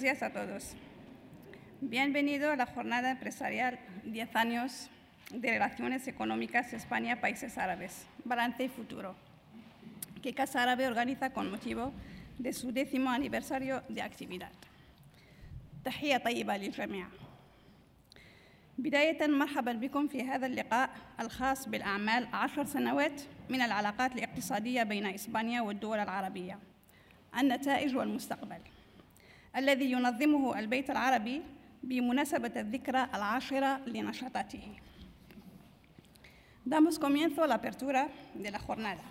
buenos días a todos. Bienvenido a la jornada empresarial 10 años de Relaciones Económicas España-Países Árabes, Balance y Futuro, que Casa Árabe organiza con motivo de su décimo aniversario de actividad. تحية طيبة للجميع. بداية مرحبا بكم في هذا اللقاء الخاص بالأعمال عشر سنوات من العلاقات الاقتصادية بين إسبانيا والدول العربية النتائج والمستقبل الذي ينظمه البيت العربي بمناسبة الذكرى العاشرة لنشاطاته. Damos comienzo a la apertura de la jornada.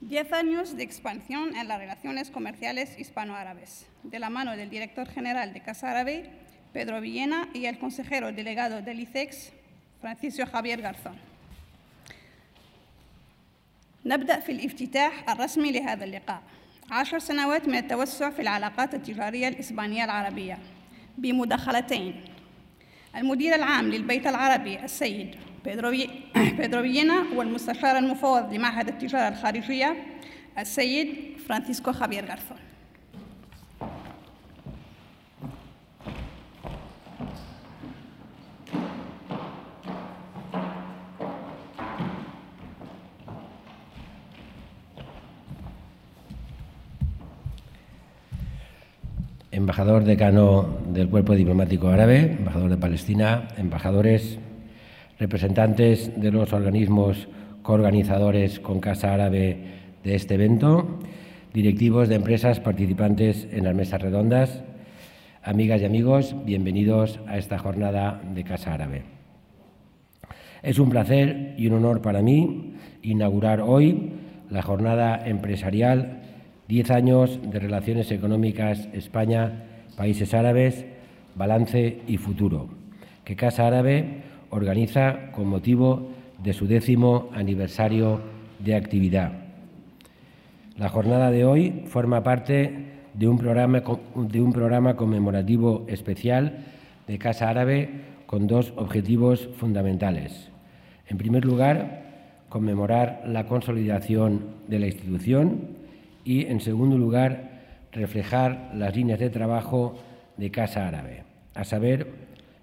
Diez años de expansión en las relaciones comerciales hispano-árabes, de la mano del director general de Casa Árabe, Pedro Villena, y el consejero delegado del ICEX, Francisco Javier Garzón. نبدأ في الافتتاح الرسمي لهذا اللقاء عشر سنوات من التوسع في العلاقات التجارية الإسبانية العربية بمداخلتين. المدير العام للبيت العربي السيد بيدرو فيينا والمستشار المفوض لمعهد التجارة الخارجية السيد فرانسيسكو خافير غارثون embajador decano del Cuerpo Diplomático Árabe, embajador de Palestina, embajadores, representantes de los organismos coorganizadores con Casa Árabe de este evento, directivos de empresas participantes en las mesas redondas, amigas y amigos, bienvenidos a esta jornada de Casa Árabe. Es un placer y un honor para mí inaugurar hoy la jornada empresarial Diez años de relaciones económicas España-Países Árabes, balance y futuro, que Casa Árabe organiza con motivo de su décimo aniversario de actividad. La jornada de hoy forma parte de un programa, de un programa conmemorativo especial de Casa Árabe con dos objetivos fundamentales. En primer lugar, conmemorar la consolidación de la institución y, en segundo lugar, reflejar las líneas de trabajo de Casa Árabe, a saber,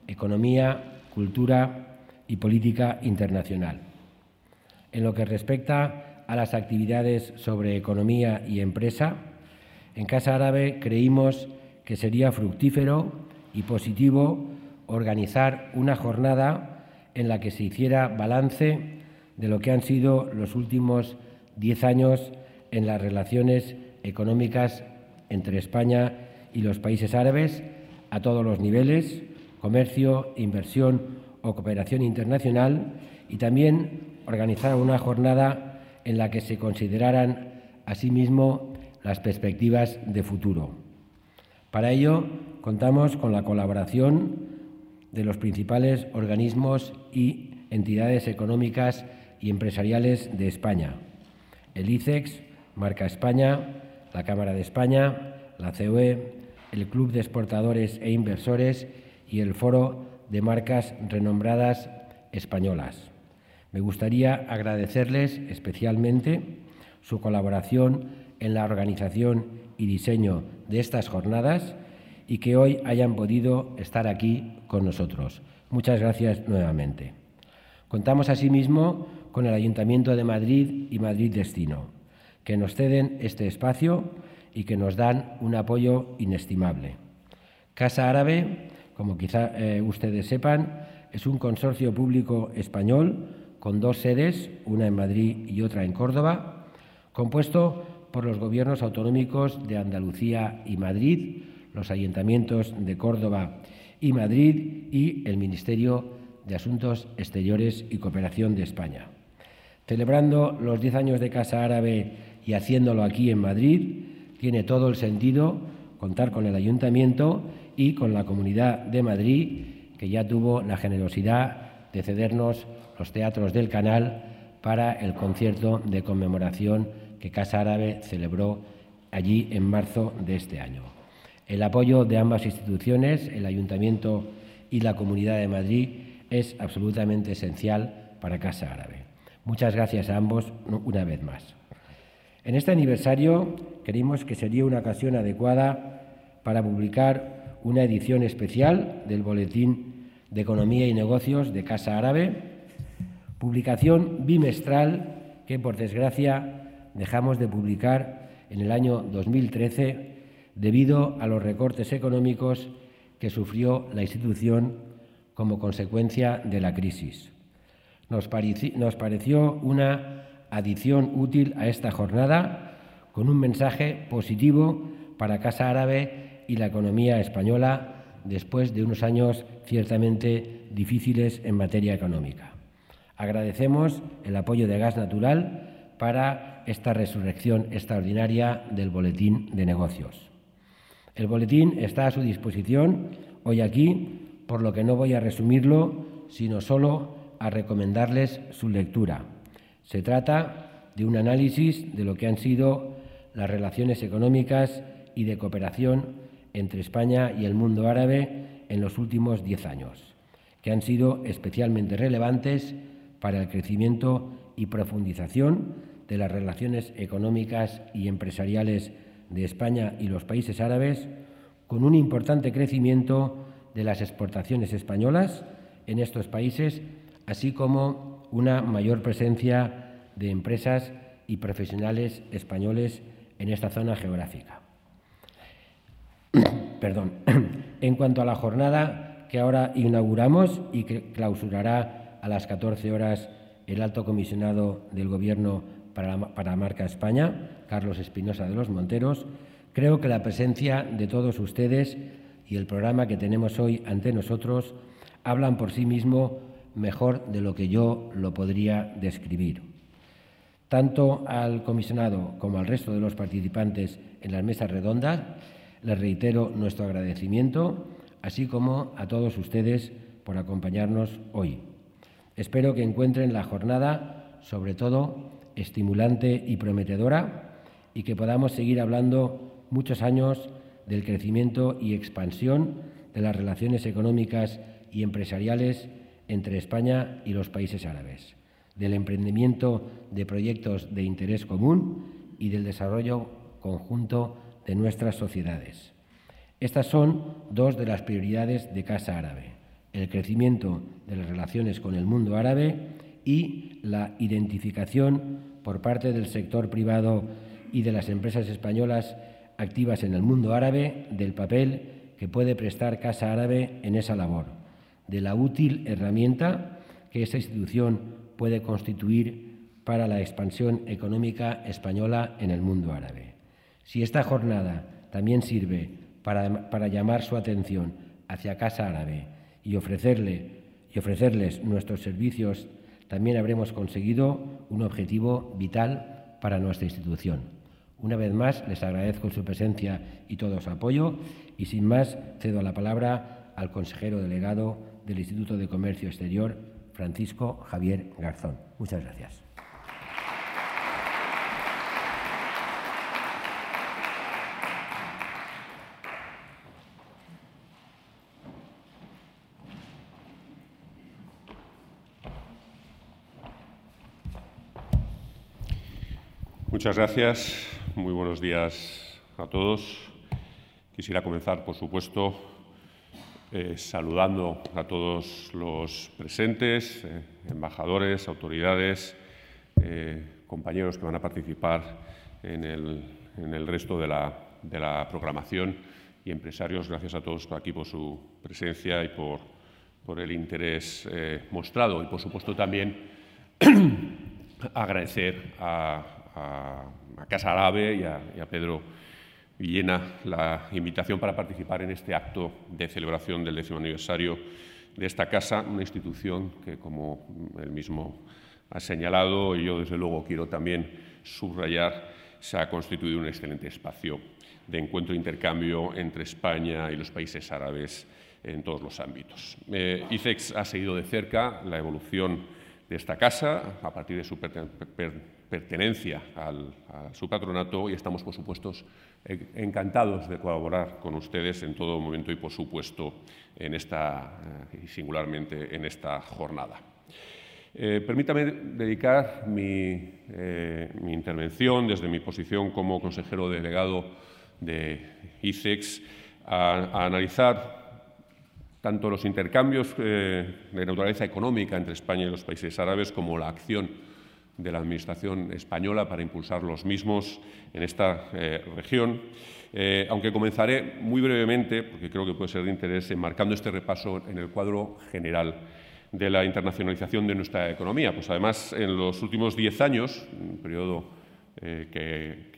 economía, cultura y política internacional. En lo que respecta a las actividades sobre economía y empresa, en Casa Árabe creímos que sería fructífero y positivo organizar una jornada en la que se hiciera balance de lo que han sido los últimos diez años en las relaciones económicas entre España y los países árabes a todos los niveles, comercio, inversión o cooperación internacional, y también organizar una jornada en la que se consideraran asimismo las perspectivas de futuro. Para ello, contamos con la colaboración de los principales organismos y entidades económicas y empresariales de España, el ICEX, Marca España, la Cámara de España, la COE, el Club de Exportadores e Inversores y el Foro de Marcas Renombradas Españolas. Me gustaría agradecerles especialmente su colaboración en la organización y diseño de estas jornadas y que hoy hayan podido estar aquí con nosotros. Muchas gracias nuevamente. Contamos asimismo con el Ayuntamiento de Madrid y Madrid Destino que nos ceden este espacio y que nos dan un apoyo inestimable. Casa Árabe, como quizá eh, ustedes sepan, es un consorcio público español con dos sedes, una en Madrid y otra en Córdoba, compuesto por los gobiernos autonómicos de Andalucía y Madrid, los ayuntamientos de Córdoba y Madrid y el Ministerio de Asuntos Exteriores y Cooperación de España. Celebrando los diez años de Casa Árabe y haciéndolo aquí en Madrid, tiene todo el sentido contar con el ayuntamiento y con la Comunidad de Madrid, que ya tuvo la generosidad de cedernos los teatros del canal para el concierto de conmemoración que Casa Árabe celebró allí en marzo de este año. El apoyo de ambas instituciones, el Ayuntamiento y la Comunidad de Madrid, es absolutamente esencial para Casa Árabe. Muchas gracias a ambos una vez más. En este aniversario creímos que sería una ocasión adecuada para publicar una edición especial del Boletín de Economía y Negocios de Casa Árabe, publicación bimestral que, por desgracia, dejamos de publicar en el año 2013 debido a los recortes económicos que sufrió la institución como consecuencia de la crisis. Nos, pareció una adición útil a esta jornada con un mensaje positivo para Casa Árabe y la economía española después de unos años ciertamente difíciles en materia económica. Agradecemos el apoyo de Gas Natural para esta resurrección extraordinaria del Boletín de Negocios. El boletín está a su disposición hoy aquí, por lo que no voy a resumirlo, sino solo a recomendarles su lectura. Se trata de un análisis de lo que han sido las relaciones económicas y de cooperación entre España y el mundo árabe en los últimos diez años, que han sido especialmente relevantes para el crecimiento y profundización de las relaciones económicas y empresariales de España y los países árabes, con un importante crecimiento de las exportaciones españolas en estos países, así como una mayor presencia de empresas y profesionales españoles en esta zona geográfica. Perdón. En cuanto a la jornada que ahora inauguramos y que clausurará a las 14 horas el alto comisionado del Gobierno para la, para marca España, Carlos Espinosa de los Monteros, creo que la presencia de todos ustedes y el programa que tenemos hoy ante nosotros hablan por sí mismo mejor de lo que yo lo podría describir. Tanto al comisionado como al resto de los participantes en las mesas redondas les reitero nuestro agradecimiento, así como a todos ustedes por acompañarnos hoy. Espero que encuentren la jornada, sobre todo, estimulante y prometedora y que podamos seguir hablando muchos años del crecimiento y expansión de las relaciones económicas y empresariales entre España y los países árabes, del emprendimiento de proyectos de interés común y del desarrollo conjunto de nuestras sociedades. Estas son dos de las prioridades de Casa Árabe, el crecimiento de las relaciones con el mundo árabe y la identificación por parte del sector privado y de las empresas españolas activas en el mundo árabe del papel que puede prestar Casa Árabe en esa labor, de la útil herramienta que esa institución puede constituir para la expansión económica española en el mundo árabe. Si esta jornada también sirve para, para llamar su atención hacia Casa Árabe y, ofrecerle, y ofrecerles nuestros servicios también habremos conseguido un objetivo vital para nuestra institución. Una vez más, les agradezco su presencia y todo su apoyo y sin más cedo la palabra al consejero delegado del Instituto de Comercio Exterior, Francisco Javier Garzón. Muchas gracias. Muchas gracias. Muy buenos días a todos. Quisiera comenzar, por supuesto, eh, saludando a todos los presentes, eh, embajadores, autoridades, eh, compañeros que van a participar en el, resto de la, de la, programación y empresarios. Gracias a todos aquí por su presencia y por, por el interés mostrado. Y, por supuesto, también agradecer a, a, Casa Árabe y a, Pedro Villena la invitación para participar en este acto de celebración del décimo aniversario de esta casa, una institución que, como él mismo ha señalado, y yo desde luego quiero también subrayar, se ha constituido un excelente espacio de encuentro e intercambio entre España y los países árabes en todos los ámbitos. Eh, ICEX ha seguido de cerca la evolución de esta casa a partir de su pertenencia al, a su patronato y estamos, por supuesto, encantados de colaborar con ustedes en todo momento y, por supuesto, en esta, eh, y singularmente en esta jornada. Eh, permítame dedicar mi, eh, intervención desde mi posición como consejero delegado de ICEX a, analizar tanto los intercambios eh, de naturaleza económica entre España y los países árabes como la acción de la Administración española para impulsar los mismos en esta eh, región. Eh, aunque comenzaré muy brevemente, porque creo que puede ser de interés, enmarcando este repaso en el cuadro general de la internacionalización de nuestra economía. Pues además, en los últimos diez años, un periodo eh,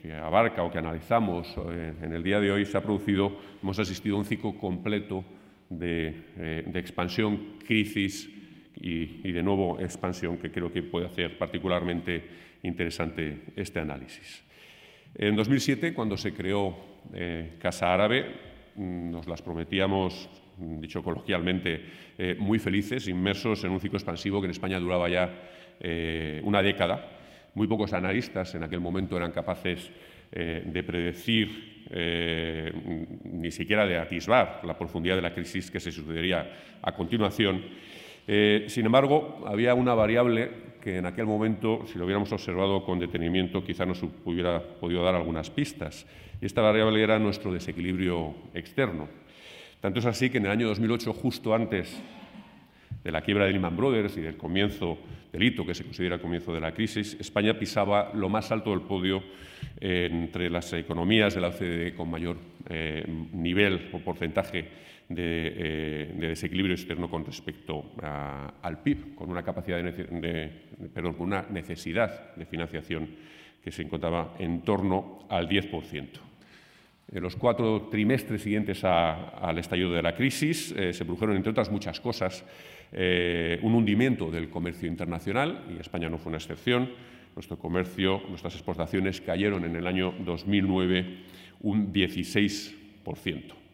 que, abarca o que analizamos en el día de hoy, se ha producido, hemos asistido a un ciclo completo de, de expansión, crisis, y, de nuevo expansión que creo que puede hacer particularmente interesante este análisis. En 2007, cuando se creó eh, Casa Árabe, mm, nos las prometíamos, mm, dicho coloquialmente, eh, muy felices, inmersos en un ciclo expansivo que en España duraba ya eh, una década. Muy pocos analistas en aquel momento eran capaces de predecir, ni siquiera de atisbar la profundidad de la crisis que se sucedería a continuación. Eh, sin embargo, había una variable que en aquel momento, si lo hubiéramos observado con detenimiento, quizá nos hubiera podido dar algunas pistas. Y esta variable era nuestro desequilibrio externo. Tanto es así que en el año 2008, justo antes de la quiebra de Lehman Brothers y del comienzo del hito que se considera el comienzo de la crisis, España pisaba lo más alto del podio entre las economías de la OCDE con mayor eh, nivel o porcentaje eh, de, desequilibrio externo con respecto al PIB, con una capacidad de, perdón, con una necesidad de financiación que se encontraba en torno al 10%. En los cuatro trimestres siguientes al estallido de la crisis eh, se produjeron, entre otras muchas cosas, eh, un hundimiento del comercio internacional, y España no fue una excepción. Nuestro comercio, nuestras exportaciones cayeron en el año 2009 un 16%.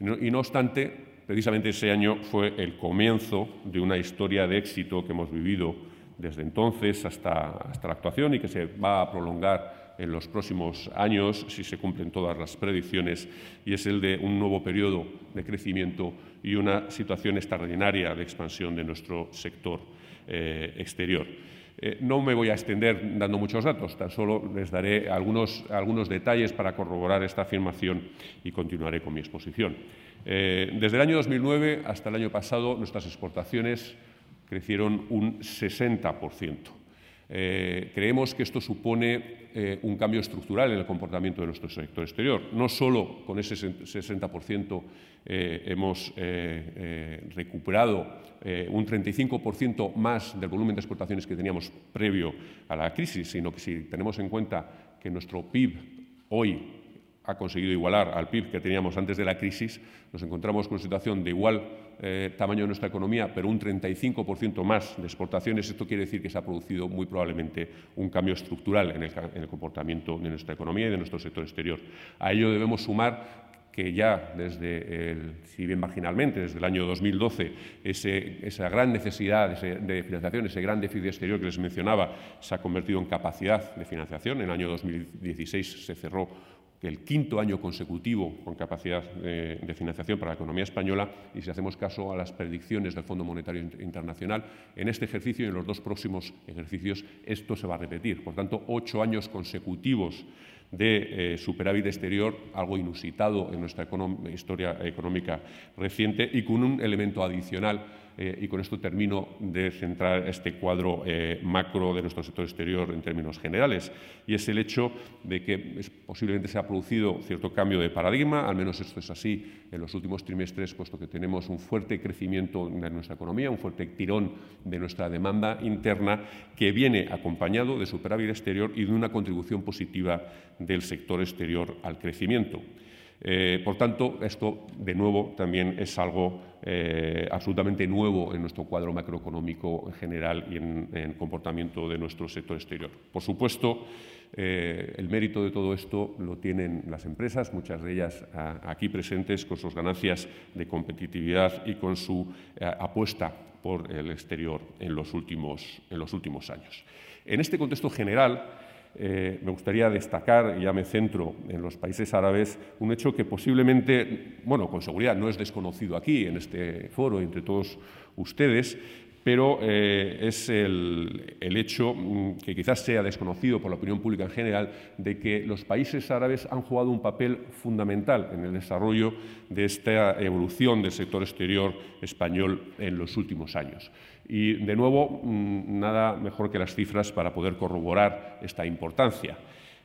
Y no obstante, precisamente ese año fue el comienzo de una historia de éxito que hemos vivido desde entonces hasta, hasta la actuación y que se va a prolongar en los próximos años si se cumplen todas las predicciones y es el de un nuevo periodo de crecimiento y una situación extraordinaria de expansión de nuestro sector eh, exterior. Eh, no me voy a extender dando muchos datos, tan solo les daré algunos, algunos detalles para corroborar esta afirmación y continuaré con mi exposición. Eh, desde el año 2009 hasta el año pasado, nuestras exportaciones crecieron un 60%. Eh, creemos que esto supone un cambio estructural en el comportamiento de nuestro sector exterior. No solo con ese 60% hemos recuperado eh, un 35% más del volumen de exportaciones que teníamos previo a la crisis, sino que si tenemos en cuenta que nuestro PIB hoy ha conseguido igualar al PIB que teníamos antes de la crisis, nos encontramos con una situación de igual eh, tamaño de nuestra economía, pero un 35% más de exportaciones. Esto quiere decir que se ha producido muy probablemente un cambio estructural en el, en el comportamiento de nuestra economía y de nuestro sector exterior. A ello debemos sumar que ya desde, el, si bien marginalmente, desde el año 2012, esa gran necesidad de financiación, ese gran déficit exterior que les mencionaba, se ha convertido en capacidad de financiación. En el año 2016 se cerró el quinto año consecutivo con capacidad de, financiación para la economía española y si hacemos caso a las predicciones del Fondo Monetario Internacional, en este ejercicio y en los dos próximos ejercicios esto se va a repetir. Por tanto, ocho años consecutivos de eh, superávit exterior, algo inusitado en nuestra historia económica reciente y con un elemento adicional eh, y con esto termino de centrar este cuadro eh, macro de nuestro sector exterior en términos generales, y es el hecho de que posiblemente se ha producido cierto cambio de paradigma, al menos esto es así en los últimos trimestres, puesto que tenemos un fuerte crecimiento de nuestra economía, un fuerte tirón de nuestra demanda interna, que viene acompañado de superávit exterior y de una contribución positiva del sector exterior al crecimiento. Eh, por tanto, esto, de nuevo, también es algo eh, absolutamente nuevo en nuestro cuadro macroeconómico en general y en el comportamiento de nuestro sector exterior. Por supuesto, eh, el mérito de todo esto lo tienen las empresas, muchas de ellas aquí presentes, con sus ganancias de competitividad y con su apuesta por el exterior en los últimos, en los últimos años. En este contexto general, eh, me gustaría destacar, y ya me centro en los países árabes, un hecho que posiblemente, bueno, con seguridad no es desconocido aquí, en este foro, entre todos ustedes, pero eh, es el, hecho mm, que quizás sea desconocido por la opinión pública en general de que los países árabes han jugado un papel fundamental en el desarrollo de esta evolución del sector exterior español en los últimos años. Y, de nuevo, mm, nada mejor que las cifras para poder corroborar esta importancia.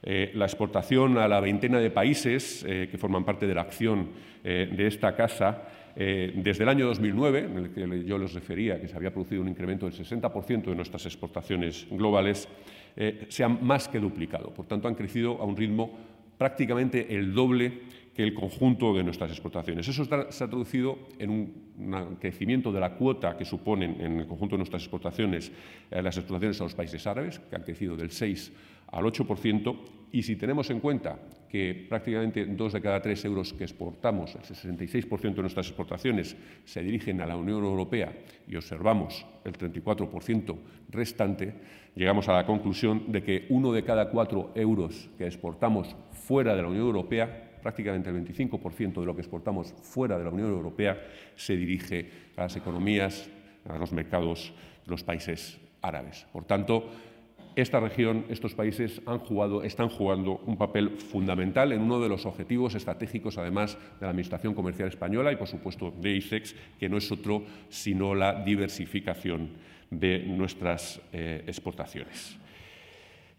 Eh, la exportación a la veintena de países eh, que forman parte de la acción de esta casa eh, desde el año 2009, en el que yo les refería que se había producido un incremento del 60% de nuestras exportaciones globales, eh, se han más que duplicado. Por tanto, han crecido a un ritmo prácticamente el doble que el conjunto de nuestras exportaciones. Eso se ha traducido en un, crecimiento de la cuota que suponen en el conjunto de nuestras exportaciones eh, las exportaciones a los países árabes, que han crecido del 6 al 8%, y si tenemos en cuenta que prácticamente dos de cada tres euros que exportamos, el 66% de nuestras exportaciones, se dirigen a la Unión Europea y observamos el 34% restante, llegamos a la conclusión de que uno de cada cuatro euros que exportamos fuera de la Unión Europea prácticamente el 25% de lo que exportamos fuera de la Unión Europea se dirige a las economías, a los mercados de los países árabes. Por tanto, esta región, estos países han jugado, están jugando un papel fundamental en uno de los objetivos estratégicos, además, de la Administración Comercial Española y, por supuesto, de ICEX, que no es otro sino la diversificación de nuestras eh, exportaciones.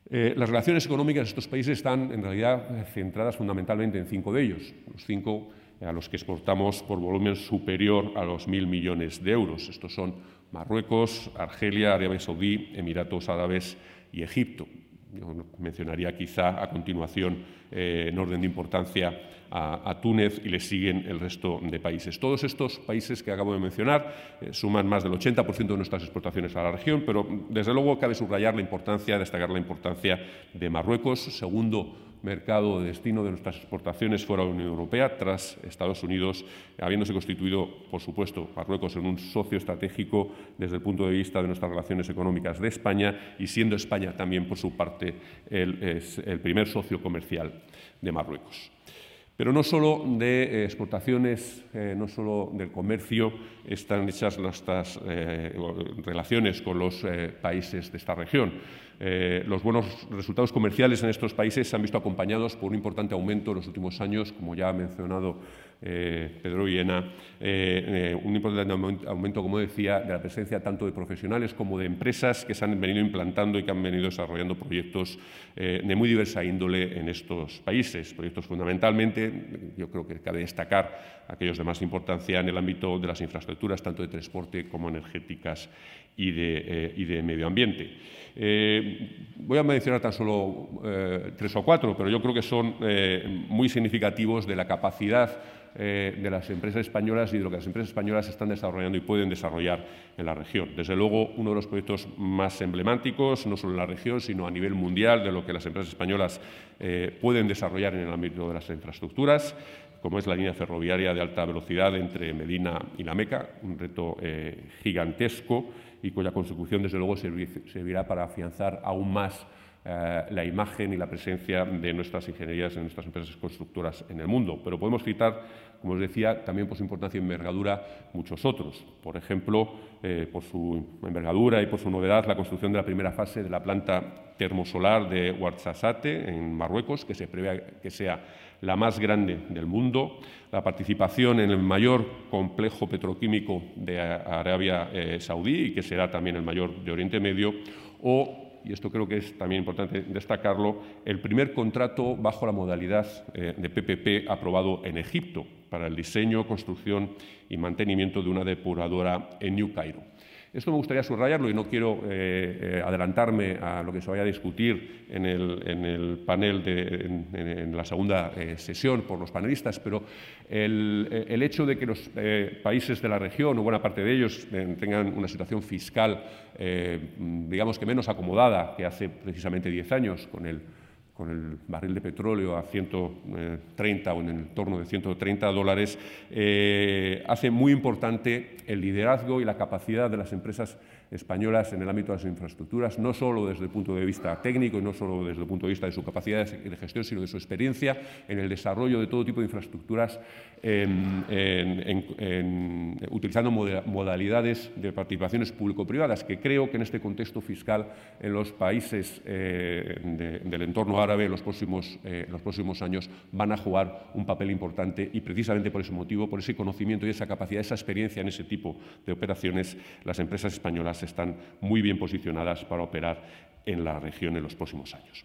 Eh, las relaciones económicas de estos países están, en realidad, centradas fundamentalmente en cinco de ellos, los cinco a los que exportamos por volumen superior a los mil millones de euros. Estos son Marruecos, Argelia, Arabia Saudí, Emiratos Árabes y Egipto. Yo mencionaría quizá a continuación, eh, en orden de importancia, a, Túnez y le siguen el resto de países. Todos estos países que acabo de mencionar eh, suman más del 80% de nuestras exportaciones a la región, pero desde luego cabe subrayar la importancia, destacar la importancia de Marruecos, segundo mercado de destino de nuestras exportaciones fuera de la Unión Europea, tras Estados Unidos, habiéndose constituido, por supuesto, Marruecos en un socio estratégico desde el punto de vista de nuestras relaciones económicas de España y siendo España también, por su parte, el, primer socio comercial de Marruecos. Pero no solo de eh, exportaciones, eh, no solo del comercio están hechas nuestras eh, relaciones con los países de esta región. Los buenos resultados comerciales en estos países se han visto acompañados por un importante aumento en los últimos años, como ya ha mencionado eh, Pedro Villena, eh, eh, un importante aumento, como decía, de la presencia tanto de profesionales como de empresas que se han venido implantando y que han venido desarrollando proyectos de muy diversa índole en estos países. Proyectos fundamentalmente, yo creo que cabe destacar aquellos de más importancia en el ámbito de las infraestructuras, tanto de transporte como energéticas y de, medio ambiente. voy a mencionar tan solo tres o cuatro, pero yo creo que son muy significativos de la capacidad eh, de las empresas españolas y de lo que las empresas españolas están desarrollando y pueden desarrollar en la región. Desde luego, uno de los proyectos más emblemáticos, no solo en la región, sino a nivel mundial, de lo que las empresas españolas eh, pueden desarrollar en el ámbito de las infraestructuras, como es la línea ferroviaria de alta velocidad entre Medina y La Meca, un reto eh, gigantesco y cuya consecución, desde luego, servirá para afianzar aún más eh, la imagen y la presencia de nuestras ingenierías en nuestras empresas constructoras en el mundo. Pero podemos citar, como os decía, también por su importancia y envergadura muchos otros. Por ejemplo, eh, por su envergadura y por su novedad, la construcción de la primera fase de la planta termosolar de Ouarzazate, en Marruecos, que se prevé que sea la más grande del mundo, la participación en el mayor complejo petroquímico de Arabia eh, Saudí y que será también el mayor de Oriente Medio, o y esto creo que es también importante destacarlo, el primer contrato bajo la modalidad eh, de PPP aprobado en Egipto para el diseño, construcción y mantenimiento de una depuradora en New Cairo. Esto me gustaría subrayarlo y no quiero eh, eh, adelantarme a lo que se vaya a discutir en el, panel, de, en, la segunda eh, sesión por los panelistas, pero el, hecho de que los países de la región, o buena parte de ellos, tengan una situación fiscal, digamos que menos acomodada que hace precisamente diez años con el con el barril de petróleo a 130 o en el entorno de 130 dólares, eh, hace muy importante el liderazgo y la capacidad de las empresas españolas en el ámbito de las infraestructuras, no solo desde el punto de vista técnico y no solo desde el punto de vista de su capacidad de gestión, sino de su experiencia en el desarrollo de todo tipo de infraestructuras, utilizando modalidades de participaciones público-privadas, que creo que en este contexto fiscal en los países eh, del entorno árabe en los, próximos, eh, los próximos años van a jugar un papel importante y precisamente por ese motivo, por ese conocimiento y esa capacidad, esa experiencia en ese tipo de operaciones, las empresas españolas están muy bien posicionadas para operar en la región en los próximos años.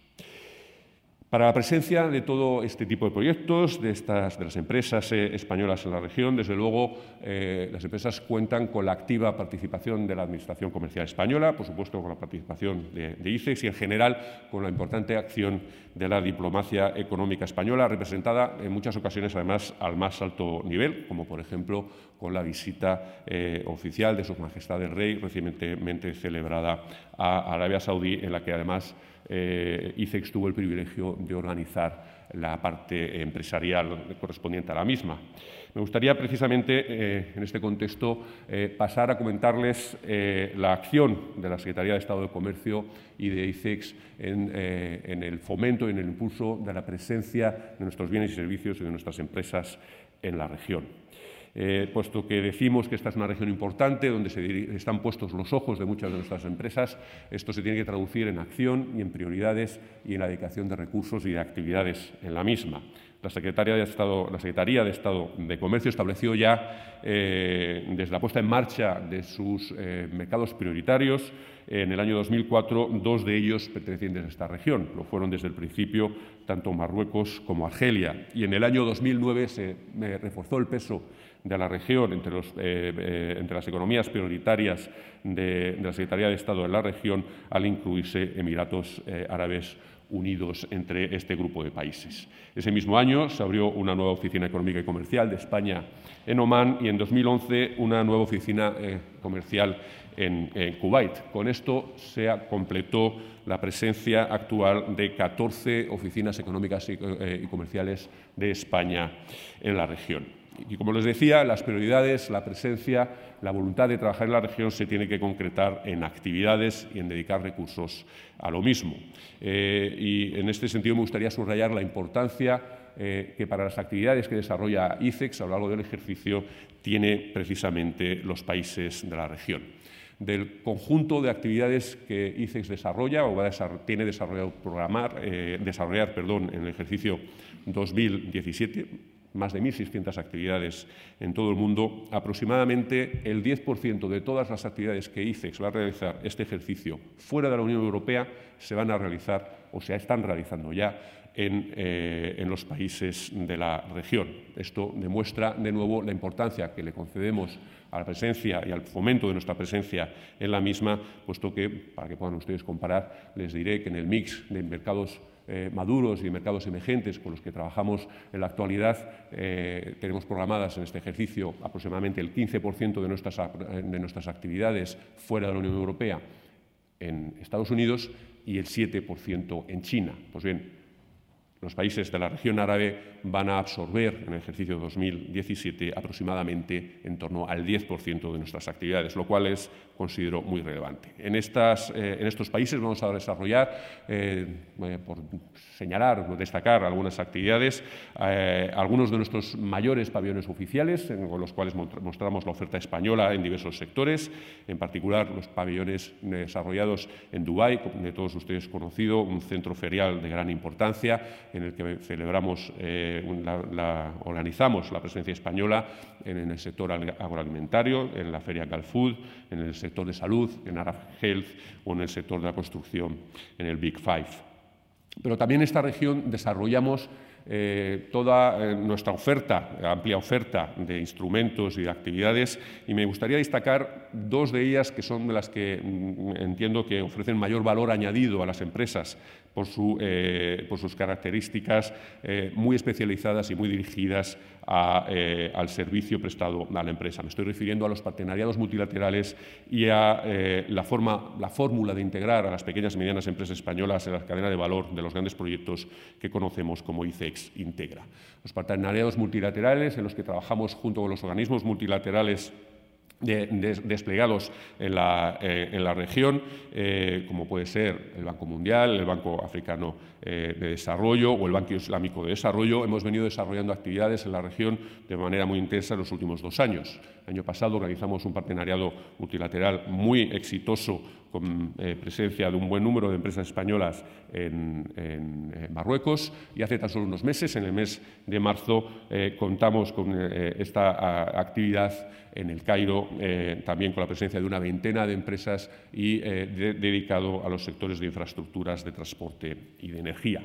Para la presencia de todo este tipo de proyectos, de, estas, de las empresas eh, españolas en la región, desde luego eh, las empresas cuentan con la activa participación de la Administración Comercial Española, por supuesto con la participación de, de ICEX y en general con la importante acción de la diplomacia económica española, representada en muchas ocasiones además al más alto nivel, como por ejemplo con la visita eh, oficial de Su Majestad el Rey recientemente celebrada a Arabia Saudí, en la que además eh, ICEX tuvo el privilegio de organizar la parte empresarial correspondiente a la misma. Me gustaría precisamente eh, en este contexto eh, pasar a comentarles la acción de la Secretaría de Estado de Comercio y de ICEX en, el fomento y en el impulso de la presencia de nuestros bienes y servicios y de nuestras empresas en la región. Eh, puesto que decimos que esta es una región importante donde están puestos los ojos de muchas de nuestras empresas, esto se tiene que traducir en acción y en prioridades y en la dedicación de recursos y de actividades en la misma. La, Secretaría de Estado, la Secretaría de Estado de Comercio estableció ya, eh, desde la puesta en marcha de sus eh, mercados prioritarios, en el año 2004, dos de ellos pertenecientes a esta región. Lo fueron desde el principio tanto Marruecos como Argelia. Y en el año 2009 se reforzó el peso de la región, entre, eh, eh, las economías prioritarias de, la Secretaría de Estado de la región, al incluirse Emiratos eh, Árabes Unidos entre este grupo de países. Ese mismo año se abrió una nueva oficina económica y comercial de España en Omán y en 2011 una nueva oficina comercial en, Kuwait. Con esto se completó la presencia actual de 14 oficinas económicas y comerciales de España en la región. Y como les decía, las prioridades, la presencia, la voluntad de trabajar en la región se tiene que concretar en actividades y en dedicar recursos a lo mismo. Eh, y en este sentido me gustaría subrayar la importancia eh, que para las actividades que desarrolla ICEX a lo largo del ejercicio tiene precisamente los países de la región. Del conjunto de actividades que ICEX desarrolla o va a tiene desarrollado programar, eh, desarrollar perdón, en el ejercicio 2017, más de 1.600 actividades en todo el mundo, aproximadamente el 10% de todas las actividades que ICEX va a realizar este ejercicio fuera de la Unión Europea se van a realizar o se están realizando ya en, eh, en, los países de la región. Esto demuestra de nuevo la importancia que le concedemos a la presencia y al fomento de nuestra presencia en la misma, puesto que, para que puedan ustedes comparar, les diré que en el mix de mercados eh, maduros y mercados emergentes con los que trabajamos en la actualidad, eh, tenemos programadas en este ejercicio aproximadamente el 15% de nuestras, de nuestras actividades fuera de la Unión Europea en Estados Unidos y el 7% en China. Pues bien, los países de la región árabe van a absorber en el ejercicio 2017 aproximadamente en torno al 10% de nuestras actividades, lo cual es, considero, muy relevante. En, estas, eh, en estos países vamos a desarrollar, eh, eh, por señalar o destacar algunas actividades, algunos de nuestros mayores pabellones oficiales, con los cuales mostramos la oferta española en diversos sectores, en particular los pabellones desarrollados en Dubái, de todos ustedes conocido, un centro ferial de gran importancia, en el que celebramos, eh, organizamos la presencia española en, el sector agroalimentario, en la feria Galfood, en el sector de salud, en Arab Health o en el sector de la construcción, en el Big Five. Pero también en esta región desarrollamos eh, toda eh, nuestra oferta, amplia oferta de instrumentos y de actividades, y me gustaría destacar dos de ellas que son de las que mm, entiendo que ofrecen mayor valor añadido a las empresas por, eh, sus características muy especializadas y muy dirigidas al servicio prestado a la empresa. Me estoy refiriendo a los partenariados multilaterales y a la, forma, la fórmula de integrar a las pequeñas y medianas empresas españolas en la cadena de valor de los grandes proyectos que conocemos como ICE integra. Los partenariados multilaterales en los que trabajamos junto con los organismos multilaterales desplegados en la, en la región, como puede ser el Banco Mundial, el Banco Africano de Desarrollo o el Banco Islámico de Desarrollo. Hemos venido desarrollando actividades en la región de manera muy intensa en los últimos dos años. El año pasado organizamos un partenariado multilateral muy exitoso con eh, presencia de un buen número de empresas españolas en, Marruecos y hace tan solo unos meses, en el mes de marzo, eh, contamos con eh, esta actividad en el Cairo, también con la presencia de una veintena de empresas y dedicado a los sectores de infraestructuras de transporte y de energía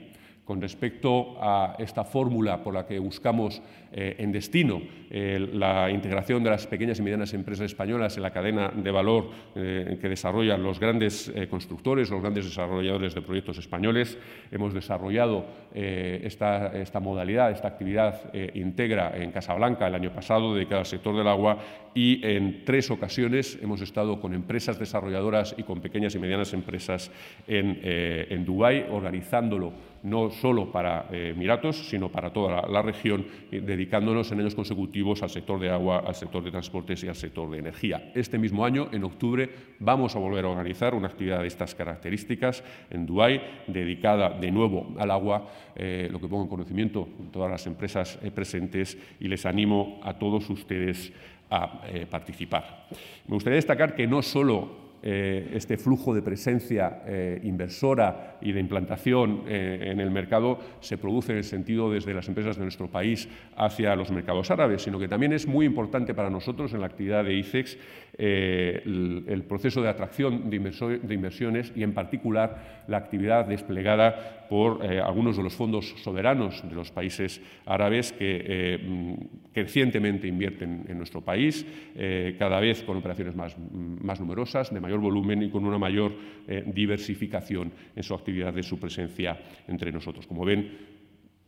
con respecto a esta fórmula por la que buscamos eh, en destino eh, la integración de las pequeñas y medianas empresas españolas en la cadena de valor eh, que desarrollan los grandes constructores, los grandes desarrolladores de proyectos españoles. Hemos desarrollado esta, modalidad, esta actividad integra en Casablanca el año pasado dedicada al sector del agua y en tres ocasiones hemos estado con empresas desarrolladoras y con pequeñas y medianas empresas en, en Dubái organizándolo no solo para eh, Emiratos, sino para toda la, región, eh, dedicándonos en años consecutivos al sector de agua, al sector de transportes y al sector de energía. Este mismo año, en octubre, vamos a volver a organizar una actividad de estas características en Dubái, dedicada de nuevo al agua, eh, lo que pongo en conocimiento todas las empresas presentes y les animo a todos ustedes a participar. Me gustaría destacar que no solo eh, este flujo de presencia eh, inversora y de implantación eh, en el mercado se produce en el sentido desde las empresas de nuestro país hacia los mercados árabes, sino que también es muy importante para nosotros en la actividad de ICEX el, proceso de atracción de, de, inversiones y, en particular, la actividad desplegada por algunos de los fondos soberanos de los países árabes que mm, crecientemente invierten en nuestro país, cada vez con operaciones más, más numerosas, de mayor volumen y con una mayor eh, diversificación en su actividad de su presencia entre nosotros. Como ven,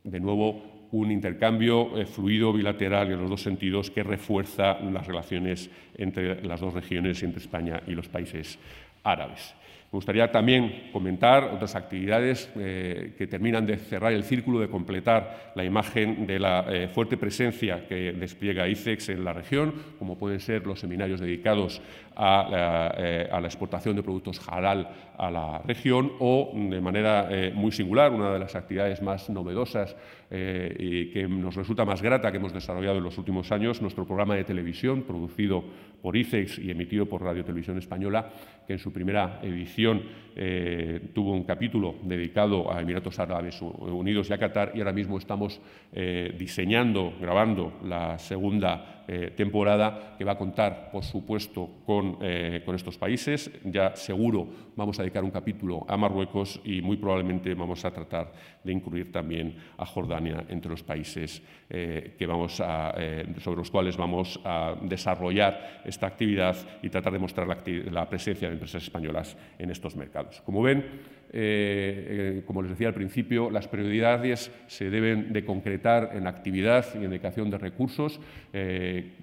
de nuevo, un intercambio eh, fluido bilateral en los dos sentidos que refuerza las relaciones entre las dos regiones, entre España y los países árabes. Me gustaría también comentar otras actividades eh, que terminan de cerrar el círculo, de completar la imagen de la eh, fuerte presencia que despliega ICEX en la región, como pueden ser los seminarios dedicados a la, eh, exportación de productos halal a la región o, de manera muy singular, una de las actividades más novedosas y que nos resulta más grata que hemos desarrollado en los últimos años, nuestro programa de televisión producido por ICEX y emitido por Radio Televisión Española, que en su primera edición eh, tuvo un capítulo dedicado a Emiratos Árabes Unidos y a Qatar y ahora mismo estamos eh, diseñando, grabando la segunda eh, temporada que va a contar, por supuesto, con, con, estos países. Ya seguro vamos a dedicar un capítulo a Marruecos y muy probablemente vamos a tratar de incluir también a Jordania entre los países que vamos a, sobre los cuales vamos a desarrollar esta actividad y tratar de mostrar la, la presencia de empresas españolas en estos mercados. Como ven, eh, eh, como les decía al principio, las prioridades se deben de concretar en actividad y en dedicación de recursos. Eh,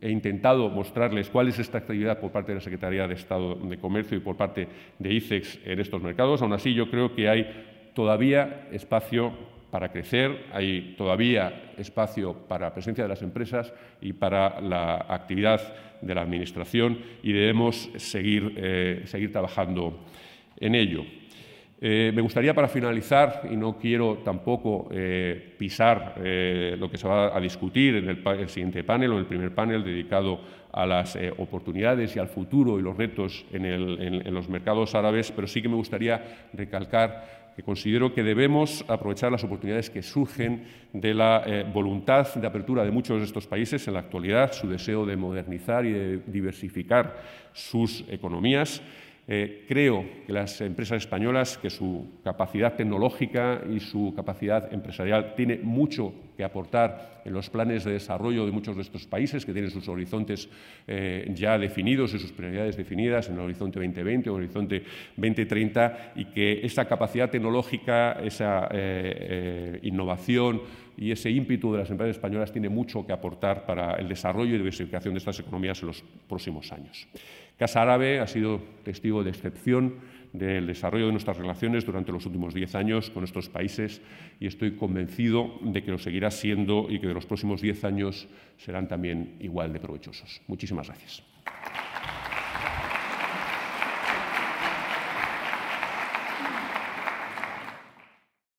he intentado mostrarles cuál es esta actividad por parte de la Secretaría de Estado de Comercio y por parte de ICEX en estos mercados. Aún así, yo creo que hay todavía espacio para crecer, hay todavía espacio para la presencia de las empresas y para la actividad de la Administración y debemos seguir, seguir trabajando en ello. Eh, me gustaría, para finalizar, y no quiero tampoco eh, pisar lo que se va a discutir en el, siguiente panel o en el primer panel dedicado a las oportunidades y al futuro y los retos en los mercados árabes, pero sí que me gustaría recalcar que considero que debemos aprovechar las oportunidades que surgen de la eh, voluntad de apertura de muchos de estos países en la actualidad, su deseo de modernizar y de diversificar sus economías eh, creo que las empresas españolas, que su capacidad tecnológica y su capacidad empresarial tiene mucho que aportar en los planes de desarrollo de muchos de estos países que tienen sus horizontes eh, ya definidos y sus prioridades definidas en el horizonte 2020 o el horizonte 2030 y que esa capacidad tecnológica, esa eh, innovación y ese ímpetu de las empresas españolas tiene mucho que aportar para el desarrollo y diversificación de estas economías en los próximos años. Casa Árabe ha sido testigo de excepción del desarrollo de nuestras relaciones durante los últimos diez años con estos países y estoy convencido de que lo seguirá siendo y que de los próximos diez años serán también igual de provechosos. Muchísimas gracias.